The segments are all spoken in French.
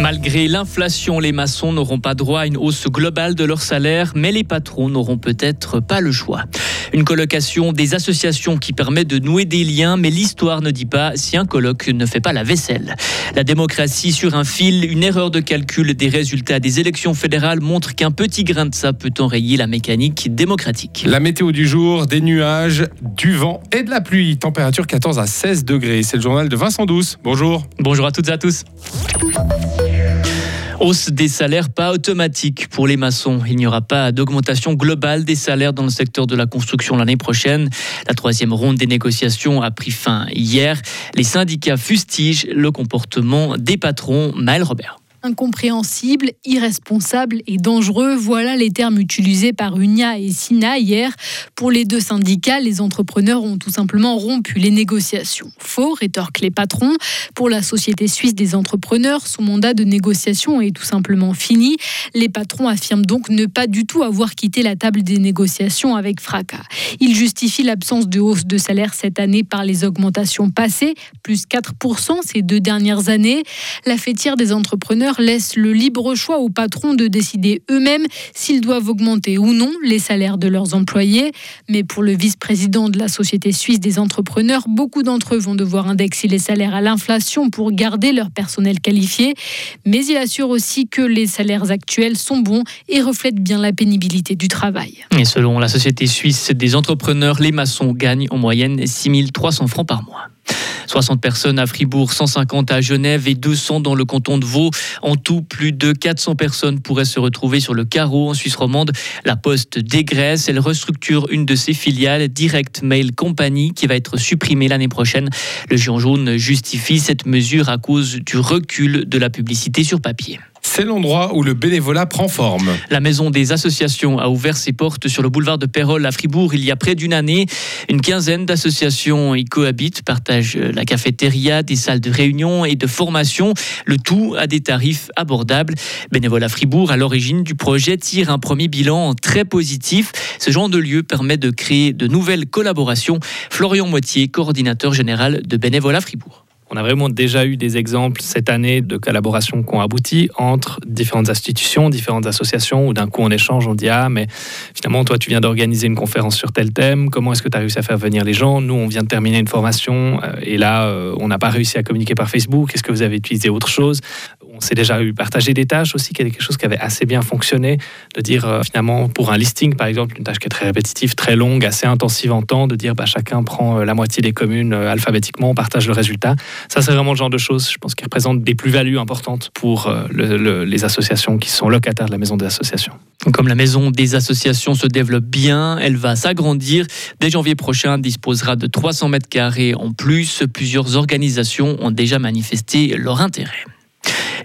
Malgré l'inflation, les maçons n'auront pas droit à une hausse globale de leur salaire, mais les patrons n'auront peut-être pas le choix. Une colocation des associations qui permet de nouer des liens, mais l'histoire ne dit pas si un colloque ne fait pas la vaisselle. La démocratie sur un fil, une erreur de calcul des résultats des élections fédérales montre qu'un petit grain de ça peut enrayer la mécanique démocratique. La météo du jour, des nuages, du vent et de la pluie. Température 14 à 16 degrés. C'est le journal de Vincent Douce. Bonjour. Bonjour à toutes et à tous. Hausse des salaires pas automatique pour les maçons. Il n'y aura pas d'augmentation globale des salaires dans le secteur de la construction l'année prochaine. La troisième ronde des négociations a pris fin hier. Les syndicats fustigent le comportement des patrons. Maël Robert incompréhensible, irresponsable et dangereux. Voilà les termes utilisés par Unia et Sina hier. Pour les deux syndicats, les entrepreneurs ont tout simplement rompu les négociations. Faux, rétorquent les patrons. Pour la Société suisse des entrepreneurs, son mandat de négociation est tout simplement fini. Les patrons affirment donc ne pas du tout avoir quitté la table des négociations avec fracas. Ils justifient l'absence de hausse de salaire cette année par les augmentations passées, plus 4% ces deux dernières années. La fêtière des entrepreneurs laisse le libre choix aux patrons de décider eux-mêmes s'ils doivent augmenter ou non les salaires de leurs employés. Mais pour le vice-président de la Société suisse des entrepreneurs, beaucoup d'entre eux vont devoir indexer les salaires à l'inflation pour garder leur personnel qualifié. Mais il assure aussi que les salaires actuels sont bons et reflètent bien la pénibilité du travail. Et selon la Société suisse des entrepreneurs, les maçons gagnent en moyenne 6 300 francs par mois. 60 personnes à Fribourg, 150 à Genève et 200 dans le canton de Vaud. En tout, plus de 400 personnes pourraient se retrouver sur le carreau en Suisse romande. La Poste dégraisse. Elle restructure une de ses filiales, Direct Mail Company, qui va être supprimée l'année prochaine. Le Géant jaune justifie cette mesure à cause du recul de la publicité sur papier. C'est l'endroit où le bénévolat prend forme. La maison des associations a ouvert ses portes sur le boulevard de Pérol à Fribourg il y a près d'une année. Une quinzaine d'associations y cohabitent, partagent la cafétéria, des salles de réunion et de formation, le tout à des tarifs abordables. Bénévolat Fribourg, à l'origine du projet, tire un premier bilan très positif. Ce genre de lieu permet de créer de nouvelles collaborations. Florian Moitié, coordinateur général de Bénévolat Fribourg. On a vraiment déjà eu des exemples cette année de collaborations qui ont abouti entre différentes institutions, différentes associations, où d'un coup on échange, on dit Ah, mais finalement, toi, tu viens d'organiser une conférence sur tel thème, comment est-ce que tu as réussi à faire venir les gens? Nous, on vient de terminer une formation, euh, et là, euh, on n'a pas réussi à communiquer par Facebook, est-ce que vous avez utilisé autre chose? On s'est déjà eu partager des tâches aussi, quelque chose qui avait assez bien fonctionné, de dire euh, finalement pour un listing par exemple, une tâche qui est très répétitive, très longue, assez intensive en temps, de dire bah, chacun prend la moitié des communes alphabétiquement, on partage le résultat. Ça, c'est vraiment le genre de choses, je pense, qui représentent des plus-values importantes pour euh, les associations qui sont locataires de la maison des associations. Comme la maison des associations se développe bien, elle va s'agrandir. Dès janvier prochain, disposera de 300 mètres carrés en plus. Plusieurs organisations ont déjà manifesté leur intérêt.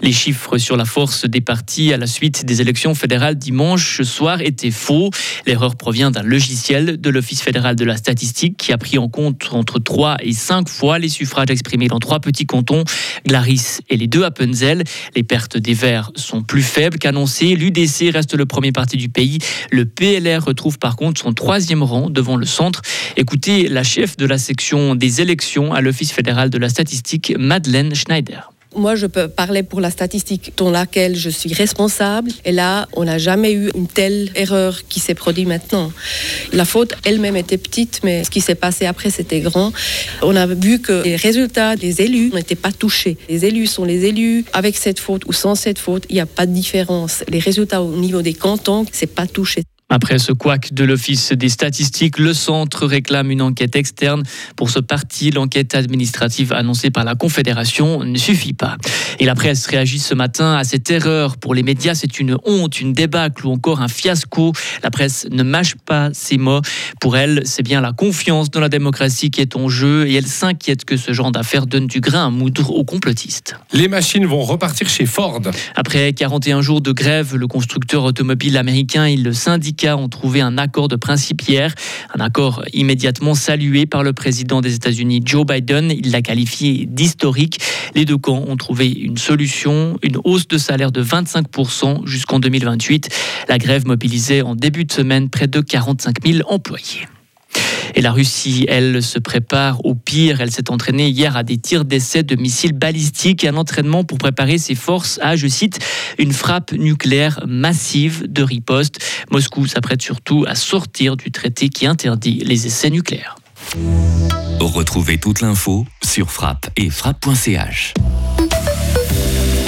Les chiffres sur la force des partis à la suite des élections fédérales dimanche soir étaient faux. L'erreur provient d'un logiciel de l'Office fédéral de la statistique qui a pris en compte entre 3 et 5 fois les suffrages exprimés dans trois petits cantons, Glaris et les deux Appenzell. Les pertes des Verts sont plus faibles qu'annoncées. L'UDC reste le premier parti du pays. Le PLR retrouve par contre son troisième rang devant le centre. Écoutez la chef de la section des élections à l'Office fédéral de la statistique, Madeleine Schneider. Moi, je peux parler pour la statistique dans laquelle je suis responsable. Et là, on n'a jamais eu une telle erreur qui s'est produite maintenant. La faute elle-même était petite, mais ce qui s'est passé après, c'était grand. On a vu que les résultats des élus n'étaient pas touchés. Les élus sont les élus. Avec cette faute ou sans cette faute, il n'y a pas de différence. Les résultats au niveau des cantons, c'est pas touché. Après ce couac de l'Office des statistiques, le centre réclame une enquête externe. Pour ce parti, l'enquête administrative annoncée par la Confédération ne suffit pas. Et la presse réagit ce matin à cette erreur. Pour les médias, c'est une honte, une débâcle ou encore un fiasco. La presse ne mâche pas ses mots. Pour elle, c'est bien la confiance dans la démocratie qui est en jeu et elle s'inquiète que ce genre d'affaires donne du grain à moudre aux complotistes. Les machines vont repartir chez Ford. Après 41 jours de grève, le constructeur automobile américain et le syndicat ont trouvé un accord de principe hier, un accord immédiatement salué par le président des États-Unis Joe Biden. Il l'a qualifié d'historique. Les deux camps ont trouvé une solution, une hausse de salaire de 25% jusqu'en 2028. La grève mobilisait en début de semaine près de 45 000 employés. Et la Russie, elle, se prépare au pire. Elle s'est entraînée hier à des tirs d'essai de missiles balistiques et un entraînement pour préparer ses forces à, je cite, une frappe nucléaire massive de riposte. Moscou s'apprête surtout à sortir du traité qui interdit les essais nucléaires. Retrouvez toute l'info sur frappe et frappe.ch.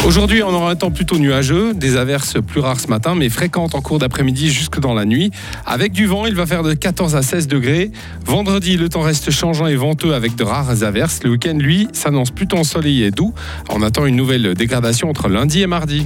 Aujourd'hui, on aura un temps plutôt nuageux, des averses plus rares ce matin, mais fréquentes en cours d'après-midi jusque dans la nuit. Avec du vent, il va faire de 14 à 16 degrés. Vendredi, le temps reste changeant et venteux avec de rares averses. Le week-end, lui, s'annonce plutôt ensoleillé et doux. On attend une nouvelle dégradation entre lundi et mardi.